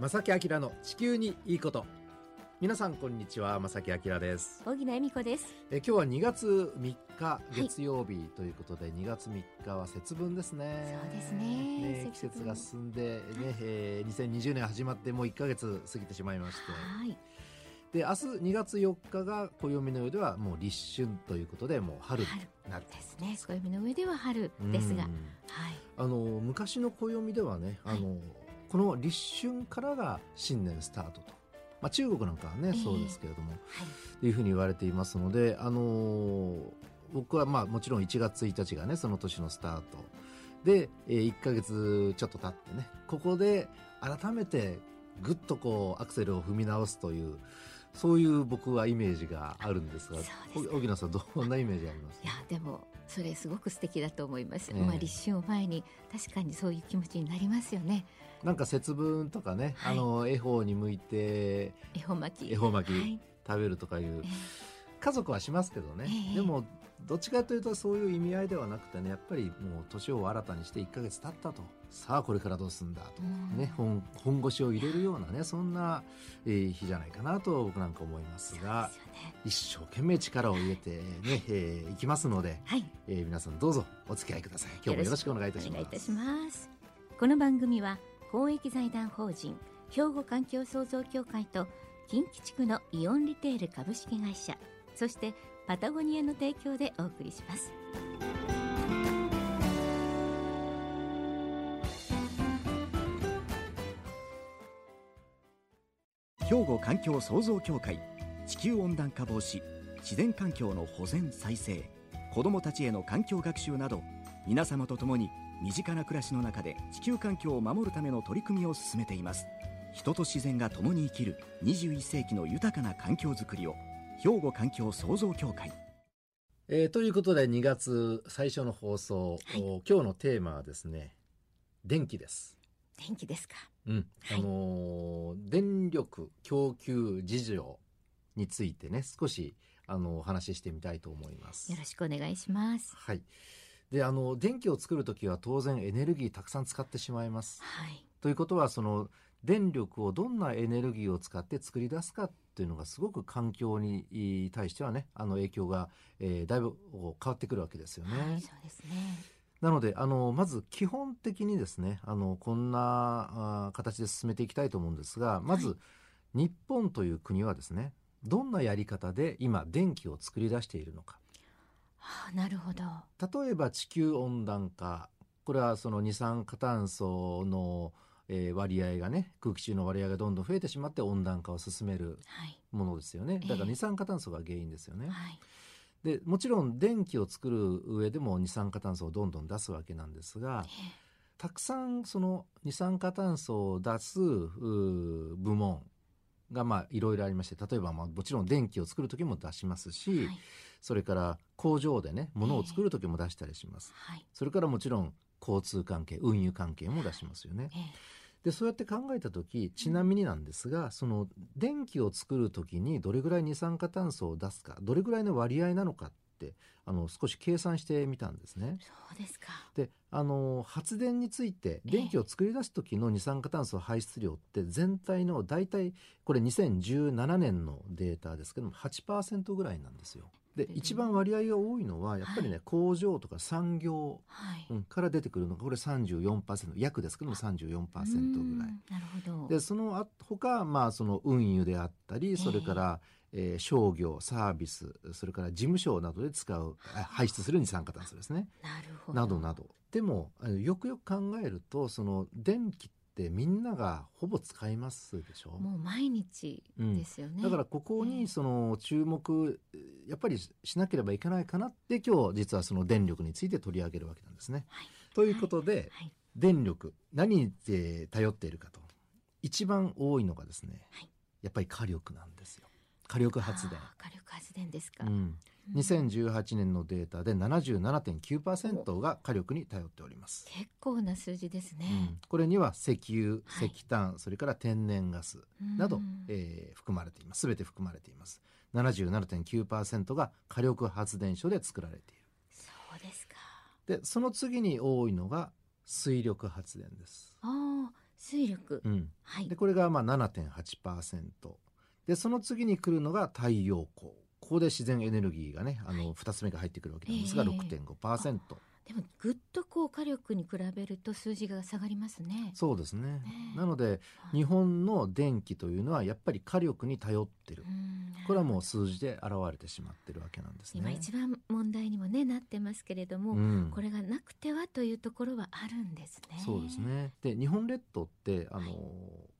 正木明の地球にいいこと。皆さんこんにちは正木明です。大木恵美子です。え今日は2月3日月曜日ということで、はい、2月3日は節分ですね。そうですね。ね季節が進んでね、はい、えー、2020年始まってもう1か月過ぎてしまいまして、はい。で明日2月4日が暦の上ではもう立春ということでもう春になるですね。暦の上では春ですが、はい、あの昔の暦ではねあの、はい、この立春からが新年スタートと、まあ、中国なんかはね、えー、そうですけれども、はい、いうふうに言われていますのであの僕はまあもちろん1月1日がねその年のスタート。で、えー、1か月ちょっと経ってねここで改めてぐっとこうアクセルを踏み直すというそういう僕はイメージがあるんですが荻野さんどんなイメージあります？いやでもそれすごく素敵だと思います、ね、まあ立春を前に確かにそういう気持ちになりますよねなんか節分とかね、はい、あの恵方に向いて恵方巻き。恵方巻き、食べるとかいう、えー家族はしますけどね、えー、でもどっちかというとそういう意味合いではなくてねやっぱりもう年を新たにして1か月経ったと。さあこれからどうすんだと、ね、本本腰を入れるようなねそんな、えー、日じゃないかなと僕なんか思いますが、ね、一生懸命力を入れてね、えー、いきますので、はい、えー、皆さんどうぞお付き合いください。今日もよろしくお願いいたします。この番組は公益財団法人兵庫環境創造協会と近畿地区のイオンリテール株式会社そしてパタゴニアの提供でお送りします。兵庫環境創造協会地球温暖化防止自然環境の保全再生子どもたちへの環境学習など皆様と共に身近な暮らしの中で地球環境を守るための取り組みを進めています。人と自然が共に生きる21世紀の豊かな環境づくりを兵庫環境創造協会。えー、ということで2月最初の放送、はい、今日のテーマはですね電気です。電気ですか。うん、はい、あのー、電力供給事情についてね少しあのお話ししてみたいと思います。よろしくお願いします。はいであの電気を作る時は当然エネルギーたくさん使ってしまいます、はい、ということはその電力をどんなエネルギーを使って作り出すかっていうのがすごく環境に対してはねあの影響が、えー、だいぶ変わってくるわけですよね。はい、そうですねなのであのまず基本的にですねあのこんなあ形で進めていきたいと思うんですがまず、はい、日本という国はですねどんなやり方で今電気を作り出しているのか。はあ、なるほど。例えば地球温暖化。これはその二酸化炭素のえー、割合がね空気中の割合がどんどん増えてしまって温暖化を進めるものですよね、はい、だから二酸化炭素が原因ですよね。えー、でもちろん電気を作る上でも二酸化炭素をどんどん出すわけなんですが、えー、たくさんその二酸化炭素を出す部門がまあいろいろありまして例えばまあもちろん電気を作る時も出しますし、はい、それから工場でね物を作る時も出したりします、えーはい、それからもちろん交通関係運輸関係も出しますよね。でそうやって考えた時ちなみになんですがその電気を作る時にどれぐらい二酸化炭素を出すかどれぐらいの割合なのかってあの少し計算してみたんですね。そうですか。であの発電について電気を作り出す時の二酸化炭素排出量って全体の大体これ2017年のデータですけども8%ぐらいなんですよ。で一番割合が多いのはやっぱりね、はい、工場とか産業、から出てくるのがこれ34%約ですけども34%ぐらい。なるほど。でその他、まあその運輸であったりそれから、えー、商業サービスそれから事務所などで使う排出する二酸化炭素ですね。なるほど。などなど。でもよくよく考えるとその電気ってみんながほぼ使いますでしょ？もう毎日ですよね、うん、だからここにその注目やっぱりしなければいけないかなって今日実はその電力について取り上げるわけなんですね。はい、ということで、はい、電力何に頼っているかと一番多いのがですね、やっぱり火力なんですよ。火力発電。火力発電ですか。うん。2018年のデータで77.9%が火力に頼っております。結構な数字ですね。うん、これには石油、石炭、はい、それから天然ガスなど、えー、含まれています。すべて含まれています。77.9%が火力発電所で作られている。そうですか。で、その次に多いのが水力発電です。ああ、水力、うん、はい、でこれがまあ7.8%でその次に来るのが太陽光ここで自然エネルギーがねあの2つ目が入ってくるわけなんですが、えー、6.5%。でもぐっとこう火力に比べると数字が下がりますね。そうですね。なので、日本の電気というのはやっぱり火力に頼ってる。これはもう数字で現れてしまってるわけなんですね。今一番問題にもねなってますけれども、うん、これがなくてはというところはあるんですね。そうですね。で日本列島ってあの、はい、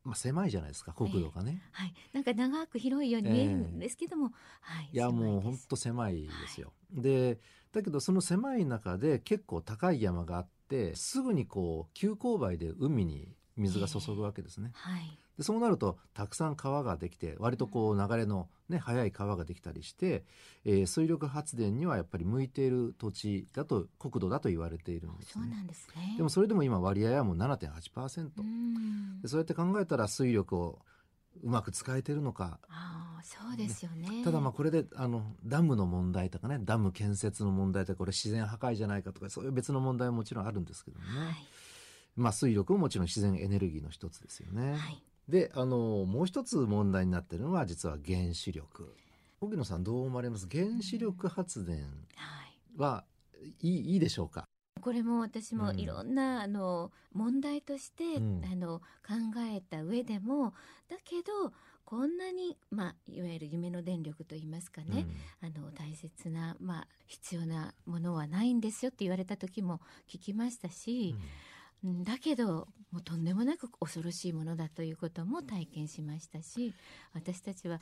まあ狭いじゃないですか国土がね、えー、はい。なんか長く広いように見えるんですけども、えー、はい。いやもう本当狭いですよ。はい、で。だけどその狭い中で結構高い山があってすぐにこう急勾配で海に水が注ぐわけですね。えーはい、でそうなるとたくさん川ができて割とこう流れの、ね、速い川ができたりして、えー、水力発電にはやっぱり向いている土地だと国土だと言われているんです、ね、そうなんですね。でもそれでも今割合はもう7.8%でそうやって考えたら水力をうまく使えてるのか。あそうですよね、ただまあこれであのダムの問題とかねダム建設の問題とかこれ自然破壊じゃないかとかそういう別の問題ももちろんあるんですけどね、はい、まあ水力ももちろん自然エネルギーの一つですよね。はい、であのもう一つ問題になってるのは実は原子力。荻野さんどう思われます？原子力発電は、いいいいでしょうか？これも私もいろんな、うん、あの問題として、うん、あの考えた上でもだけどこんなに、まあ、いわゆる夢の電力といいますかね、うん、あの大切な、まあ、必要なものはないんですよって言われた時も聞きましたし、だけどもうとんでもなく恐ろしいものだということも体験しましたし私たちは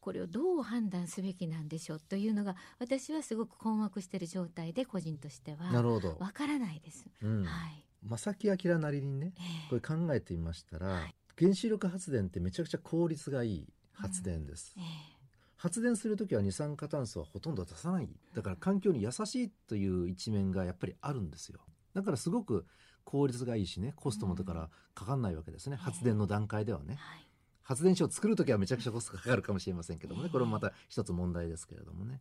これをどう判断すべきなんでしょうというのが私はすごく困惑している状態で個人としてはなるほど。わからないです。うん、はい。正木明なりにね、これ考えてみましたら、はい、原子力発電ってめちゃくちゃ効率がいい発電です。うん。えー、発電する時は二酸化炭素はほとんど出さない。だから環境に優しいという一面がやっぱりあるんですよ。だからすごく効率がいいしねコストもだからかかんないわけですね、うん、発電の段階ではね、はい発電所を作る時はめちゃくちゃコストがかかるかもしれませんけどもね。これもまた一つ問題ですけれどもね。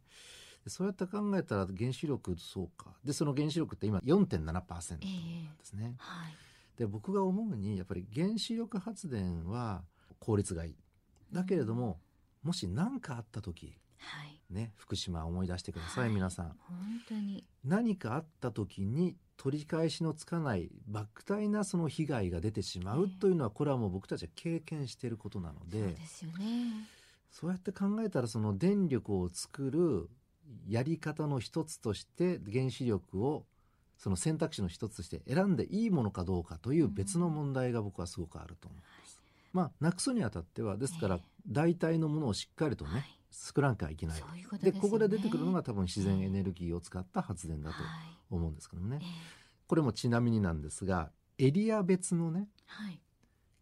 そうやって考えたら原子力そうか。でその原子力って今4.7%ですね、えーはい、で僕が思うにやっぱり原子力発電は効率がいい。だけれども、うん、もし何かあった時はい、ね、福島思い出してください、はい、皆さん。本当に。何かあった時に取り返しのつかない莫大なその被害が出てしまうというのは、これはもう僕たちは経験していることなのでそうですよね。そうやって考えたらその電力を作るやり方の一つとして原子力をその選択肢の一つとして選んでいいものかどうかという別の問題が僕はすごくあると思います。うん、まあなくすにあたってはですから代替のものをしっかりとね、はい作らなきゃいけない。ううで、ね、ここで出てくるのが多分自然エネルギーを使った発電だと思うんですけどもね。はい、これもちなみになんですが、エリア別のね、はい、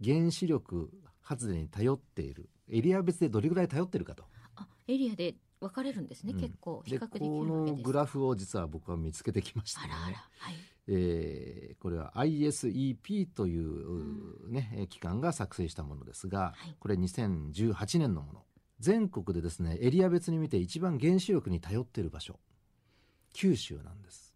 原子力発電に頼っている、エリア別でどれぐらい頼ってるかと。あ、エリアで分かれるんですね、うん、結構。比較できるこのグラフを実は僕は見つけてきましたね。あらあら。はい。えー、これは ISEP というね、うん、機関が作成したものですが、はい、これ2018年のもの。全国でですねエリア別に見て一番原子力に頼っている場所。九州なんです。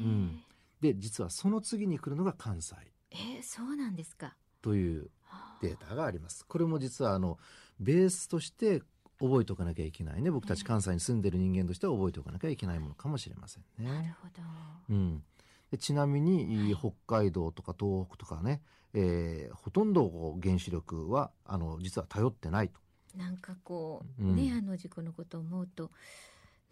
うん、で実はその次に来るのが関西。えー、そうなんですか。というデータがあります。これも実はあのベースとして覚えておかなきゃいけないね。僕たち関西に住んでる人間としては覚えておかなきゃいけないものかもしれませんね。なるほど、うん、でちなみに、北海道とか東北とかね、えー、ほとんど原子力はあの実は頼ってないとなんかこう、うん、ねあの事故のことを思うと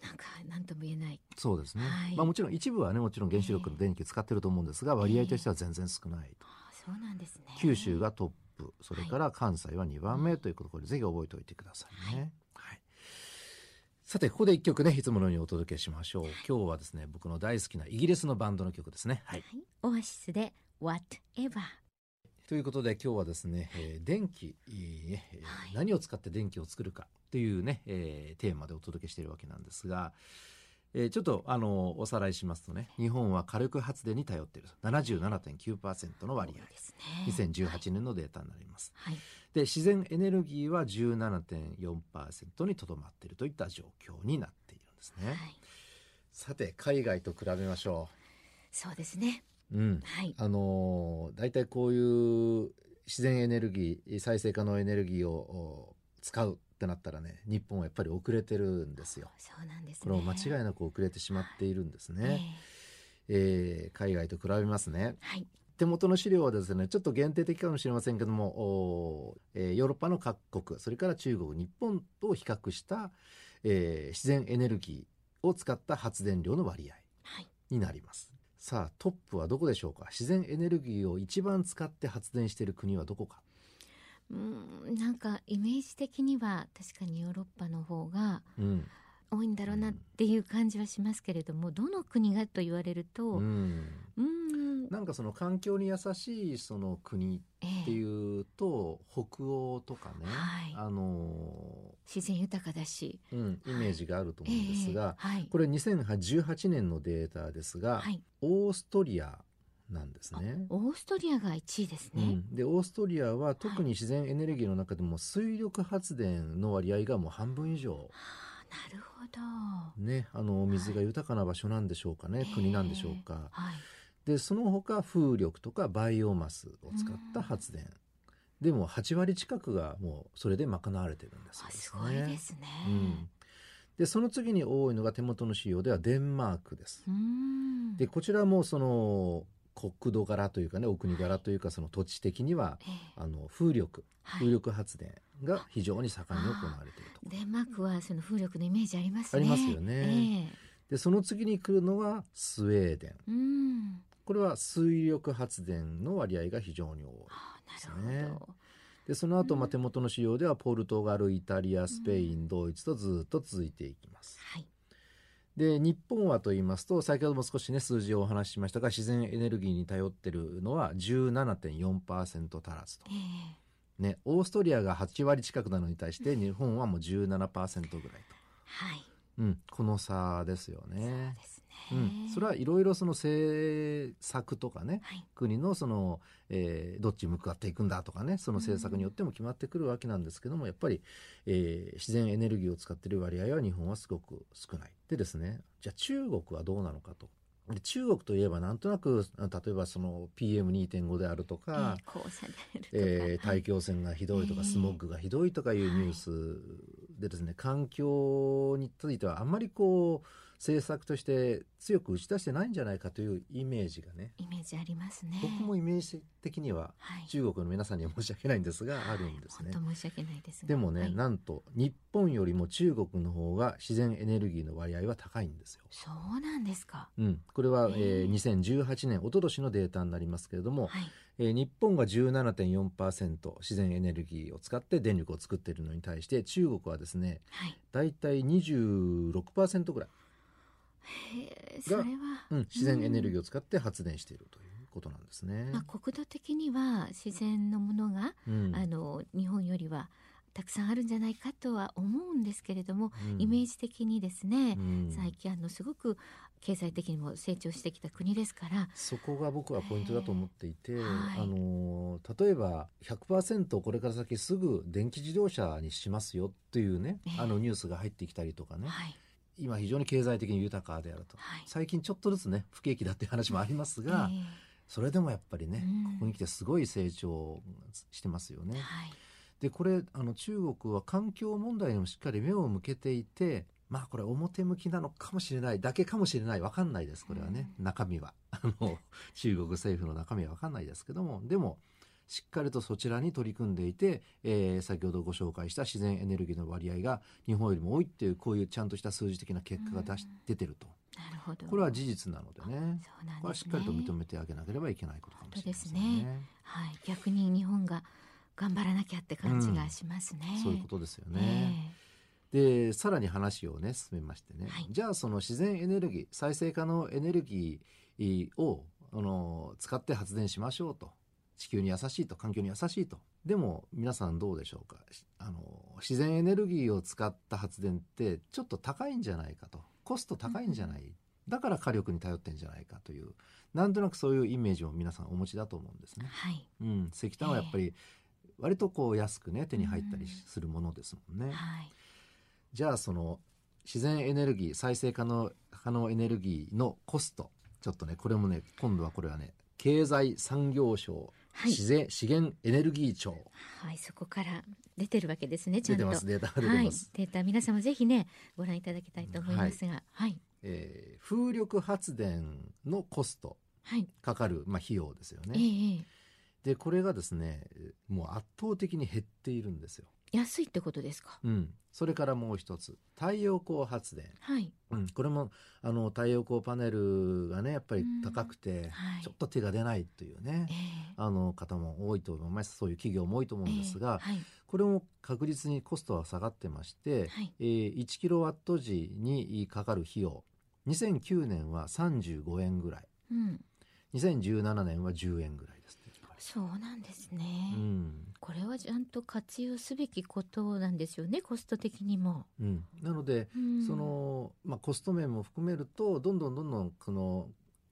なんか何とも言えない。そうですね、はい、まあもちろん一部はねもちろん原子力の電気使ってると思うんですが、えー、割合としては全然少ないと、えー、そうなんですね。九州がトップそれから関西は2番目ということこれぜひ覚えておいてくださいね、はい、さてここで一曲ねいつものようにお届けしましょう。今日はですね僕の大好きなイギリスのバンドの曲ですね。はい、オアシスで Whatever ということで今日はですね、えー、電気、えーはい、何を使って電気を作るかというね、えー、テーマでお届けしているわけなんですが、えー、ちょっとあのおさらいしますとね日本は火力発電に頼っている77.9%の割合、ね、2018年のデータになります。はい、で自然エネルギーは17.4%にとどまっているといった状況になっているんですね。はい、さて海外と比べましょう。そうですねうん、はい、あの大体こういう自然エネルギー再生可能エネルギーを使うってなったらね日本はやっぱり遅れてるんですよ。そうなんです、ね、これも間違いなく遅れてしまっているんですね。えー、えー、海外と比べますね。はい、手元の資料はですねちょっと限定的かもしれませんけども、えー、ヨーロッパの各国それから中国日本と比較した、えー、自然エネルギーを使った発電量の割合になります。はいさあトップはどこでしょうか？自然エネルギーを一番使って発電している国はどこか？うんなんかイメージ的には確かにヨーロッパの方が多いんだろうなっていう感じはしますけれども、うん、どの国がと言われると、うん、うんなんかその環境に優しいその国っていうと、えー、北欧とかね、はい、あの自然豊かだし、うん、イメージがあると思うんですが、はいえーはい、これ2018年のデータですが、オーストリアなんですね。オーストリアが1位ですね。うん、でオーストリアは特に自然エネルギーの中でも水力発電の割合がもう半分以上。はあ、なるほど。ね、あの水が豊かな場所なんでしょうかね、はい、国なんでしょうか。はい、でその他風力とかバイオマスを使った発電。でも8割近くがもうそれで賄われてるんですよ、ね、すごいですね。うんでその次に多いのが手元の資料ではデンマークです。でこちらもその国土柄というかねお国柄というかその土地的には、あの風力、風力発電が非常に盛んに行われていると。デンマークはその風力のイメージありますね。ありますよね。えー、でその次に来るのはスウェーデン。うんこれは水力発電の割合が非常に多いですね。でその後、まあ手元の資料ではポルトガルイタリアスペイン、ドイツとずっと続いていきます。はい。で日本はと言いますと先ほども少しね数字をお話ししましたが自然エネルギーに頼ってるのは17.4%足らずと、えー、ね、オーストリアが8割近くなのに対して日本はもう17%ぐらいと、はい。うん、この差ですよね。そうですうん、それはいろいろその政策とかね、はい、国のその、えー、どっち向かっていくんだとかねその政策によっても決まってくるわけなんですけどもやっぱり、えー、自然エネルギーを使っている割合は日本はすごく少ない。でですねじゃあ中国はどうなのかと。で中国といえばなんとなく例えばその PM2.5 であるとか,、えー、大気汚染がひどいとか、スモッグがひどいとかいうニュースでですね、環境についてはあんまりこう政策として強く打ち出してないんじゃないかというイメージがね。イメージありますね。僕もイメージ的には中国の皆さんには申し訳ないんですが、はい、あるんですね、本当申し訳ないですでもね、はい、なんと日本よりも中国の方が自然エネルギーの割合は高いんですよ。そうなんですか、うん、これは、えー、2018年一昨年のデータになりますけれども、はい。えー、日本が17.4%自然エネルギーを使って電力を作っているのに対して中国はですね、はい、大体26%ぐらいが、うん、自然エネルギーを使って発電しているということなんですね。まあ、国土的には自然のものが、うん、あの日本よりはたくさんあるんじゃないかとは思うんですけれども、うん、イメージ的にですね、うん、最近あのすごく経済的にも成長してきた国ですからそこが僕はポイントだと思っていて、えーはい、あの例えば100%これから先すぐ電気自動車にしますよというね、えー、あのニュースが入ってきたりとかね、はい今非常に経済的に豊かであると、はい、最近ちょっとずつね不景気だっていう話もありますが、えー、それでもやっぱりね、うん、ここに来てすごい成長してますよね。はい、でこれあの中国は環境問題にもしっかり目を向けていてまあこれ表向きなのかもしれないだけかもしれない分かんないですこれはね、うん、中身は。あの中国政府の中身は分かんないですけども。でもしっかりとそちらに取り組んでいて、えー、先ほどご紹介した自然エネルギーの割合が日本よりも多いっていうこういうちゃんとした数字的な結果が出し、出てると。なるほど。これは事実なのでね、ね、これはしっかりと認めてあげなければいけないことかもしれないですね。すね。はい、逆に日本が頑張らなきゃって感じがしますね。うん、そういうことですよね。えー、でさらに話をね進めましてね、はい、じゃあその自然エネルギー再生可能エネルギーをあの使って発電しましょうと地球に優しいと環境に優しいと。でも皆さんどうでしょうか？あの自然エネルギーを使った発電ってちょっと高いんじゃないかと。コスト高いんじゃない、うん、だから火力に頼ってんじゃないかというなんとなくそういうイメージを皆さんお持ちだと思うんですね。はい。うん、石炭はやっぱり割とこう安くね手に入ったりするものですもんね。うんはい、じゃあその自然エネルギー再生可能可能エネルギーのコスト。ちょっとねこれもね今度はこれはね経済産業省、はい、自然資源エネルギー庁。はいそこから出てるわけですねちゃんと。データはい、データ皆様ぜひねご覧いただきたいと思いますがはい、はい、えー、風力発電のコストかかる、まあ、費用ですよね、えー、でこれがですねもう圧倒的に減っているんですよ安いってことですか？うん。それからもう一つ、太陽光発電。はい。うん。これも、あの、太陽光パネルがね、やっぱり高くて、はい、ちょっと手が出ないというね、えー、あの方も多いと思います。そういう企業も多いと思うんですが、えーはい、これも確実にコストは下がってまして、はい、えー、1キロワット時にかかる費用、2009年は35円ぐらい。うん。2017年は10円ぐらい。そうなんですね、うん、これはちゃんと活用すべきことなんですよねコスト的にも。うん、なので、うん、その、まあ、コスト面も含めるとどんどんどんどんこの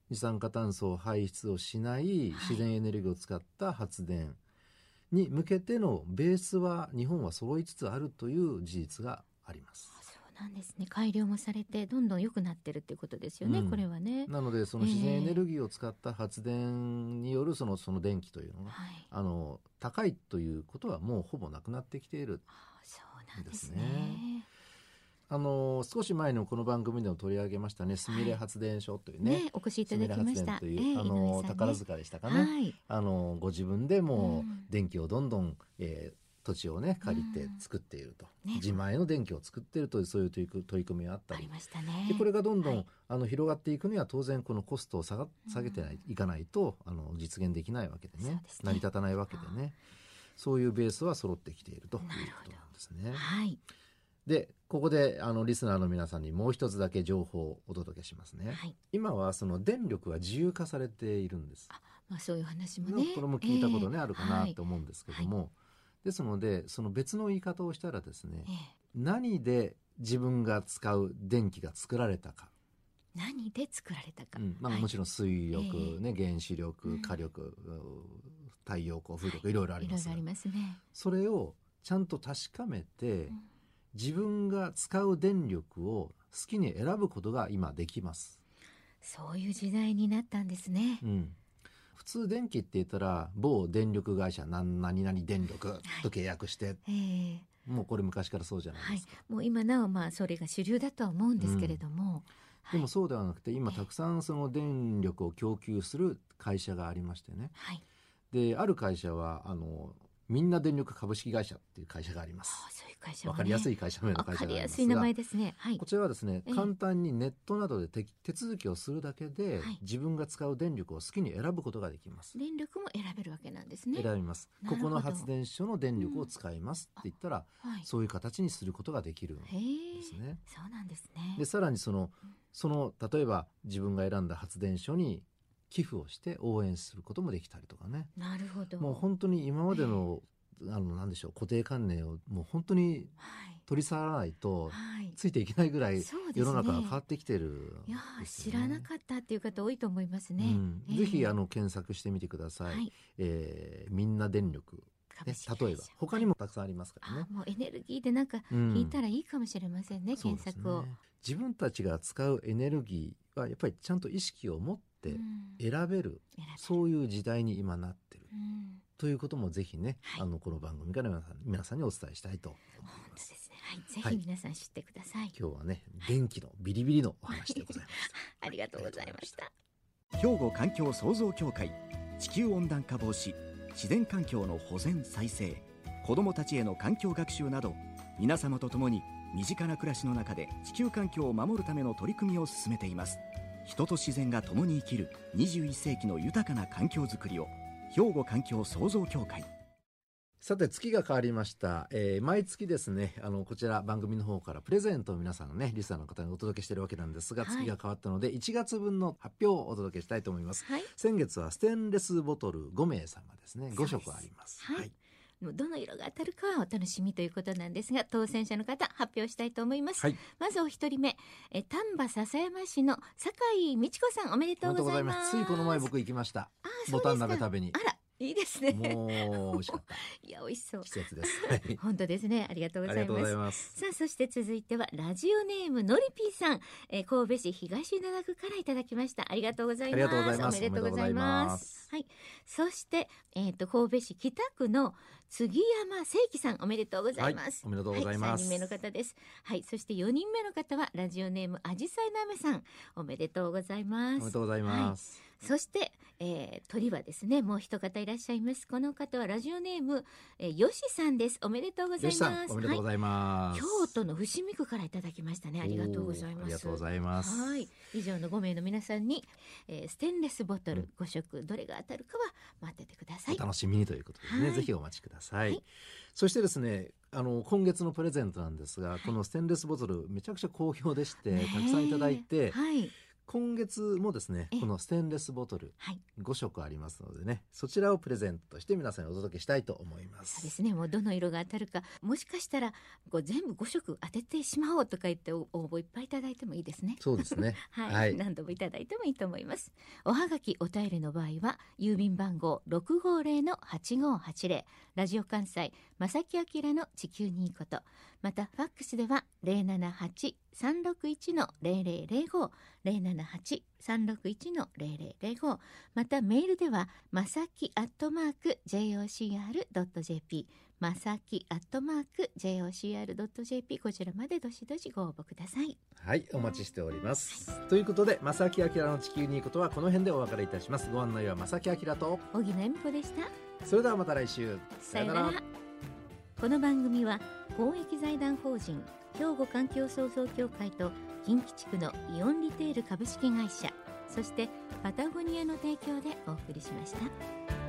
二酸化炭素を排出をしない。自然エネルギーを使った発電に向けてのベースは日本は揃いつつあるという事実があります。なんですね。改良もされてどんどん良くなってるっていうことですよね、うん、これはね。なのでその自然エネルギーを使った発電によるそのその電気というのは、はい、あの高いということはもうほぼなくなってきている。そうなんですね。あの少し前のこの番組でも取り上げましたね、すみれ発電所というね、ねお越しいただきました。という、えー、あの、ね、宝塚でしたかね、はい、あのご自分でも電気をどんどん、えー、土地をね借りて作っていると、ね、自前の電気を作っているというそういう取り組みがあったり。でこれがどんどん、はい、あの広がっていくには当然このコストを下が下げてない、いかないとあの実現できないわけでね、ね、成り立たないわけでね。そういうベースは揃ってきているということなんですね。はい。でここであのリスナーの皆さんにもう一つだけ情報をお届けしますね、はい、今はその電力は自由化されているんです。あ、まあ、そういう話もね。これも聞いたことね、えー、あるかなと思うんですけども、はいですのでその別の言い方をしたらですね、ええ、何で自分が使う電気が作られたか。何で作られたか、うん。まあ、はい、もちろん水力、えね、原子力火力、うん、太陽光風力、はい、いろいろあります。いろいろありますね。それをちゃんと確かめて、うん、自分が使う電力を好きに選ぶことが今できます。そういう時代になったんですね、うん普通電気って言ったら某電力会社何々電力と契約して、はい、もうこれ昔からそうじゃないですか、はい、もう今なおまあそれが主流だとは思うんですけれども、うん、でもそうではなくて今たくさんその電力を供給する会社がありましてね、はい、である会社はあのみんな電力株式会社っていう会社があります。わ、ね、かりやすい会社名の会社がありますが、ねはい、こちらはですね、簡単にネットなどで手手続きをするだけで、はい、自分が使う電力を好きに選ぶことができます。電力も選べるわけなんですね。選びます。ここの発電所の電力を使いますって言ったら、うんはい、そういう形にすることができるんですね。そうなんですね。でさらにそのその例えば自分が選んだ発電所に寄付をして応援することもできたりとかね。なるほど。もう本当に今までのあのなんでしょう固定観念をもう本当に取り去らないと、ついていけないぐらい世の中が変わってきてる、ね、いや知らなかったっていう方多いと思いますね、うん。えー、ぜひあの検索してみてください、はい、えー、みんな電力。ね、例えば。他にもたくさんありますからね。もうエネルギーでなんか聞いたらいいかもしれませんね、うん、検索を、ね、自分たちが使うエネルギーはやっぱりちゃんと意識を持って選べる、うん、そういう時代に今なってる、うんということもぜひね、はい、あのこの番組から皆さん皆さんにお伝えしたいと思います。ですね。はい、ぜひ皆さん知ってください。はい、今日はね、電気のビリビリのお話でございました。ありがとうございました。兵庫環境創造協会地球温暖化防止自然環境の保全再生子どもたちへの環境学習など皆様と共に身近な暮らしの中で地球環境を守るための取り組みを進めています人と自然が共に生きる21世紀の豊かな環境づくりを兵庫環境創造協会。さて月が変わりました、えー、毎月ですねあのこちら番組の方からプレゼントを皆さんのねリスナーの方にお届けしているわけなんですが、はい、月が変わったので1月分の発表をお届けしたいと思います、はい、先月はステンレスボトル5名様ですね。5色あります。はい、どの色が当たるかはお楽しみということなんですが当選者の方発表したいと思います、はい、まずお一人目。え丹波篠山市の酒井美智子さんおめでとうございます。ついこの前僕行きました。ボタン鍋食べに。あらいいですね。もう美味しかった。いや美味しそう。季節です。はい。本当ですね。ありがとうごあざいますりがとうござい。ます。さあそして続いてはラジオネームのりぴーさん、えー神戸市東灘区からいただきましたありがとうございますありがとうございますおめでとうございますはいそしてえっ、と神戸市北区の杉山正樹さんおめでとうございます、はいおめでとうございますはい、3人目の方ですはいそして4人目の方はラジオネームあじさいなめさんおめでとうございますおめでとうございます。そして、えー、鳥はですねもう一方いらっしゃいますこの方はラジオネーム、えー、よしさんです。おめでとうございます。よしさん、おめでとうございます。京都の伏見区からいただきましたね。ありがとうございます。ありがとうございます。はい。以上の5名の皆さんに、えー、ステンレスボトル5色どれが当たるかは待っててください。お楽しみにということでね、はい。ぜひお待ちください。はい。そしてですね、あの今月のプレゼントなんですが、このステンレスボトルめちゃくちゃ好評でして、ねえ。たくさんいただいて、はい今月もですねええ。このステンレスボトルはい。5色ありますのでねそちらをプレゼントして皆さんにお届けしたいと思いまそうですすねもうどの色が当たるかもしかしたらこう全部5色当ててしまおうとか言ってお応募いっぱいいただいてもいいですね。そうですね。はい、はい。何度もいただいてもいいと思います。おはがきお便りの場合は郵便番号六五零の八五八零ラジオ関西正木明の地球にいいことまたファックスでは零七八三六一の零零零五零七八三六一の零零零五またメールではまさきアットマーク jocr ドット jp まさきアットマーク jocr ドット jp こちらまでどしどしご応募ください。はいお待ちしております、ということで正木明の地球にいいことはこの辺でお別れいたします。ご案内は正木明と荻野恵美子でした。それではまた来週。さよならこの番組は公益財団法人兵庫環境創造協会と近畿地区のイオンリテール株式会社そしてパタゴニアの提供でお送りしました。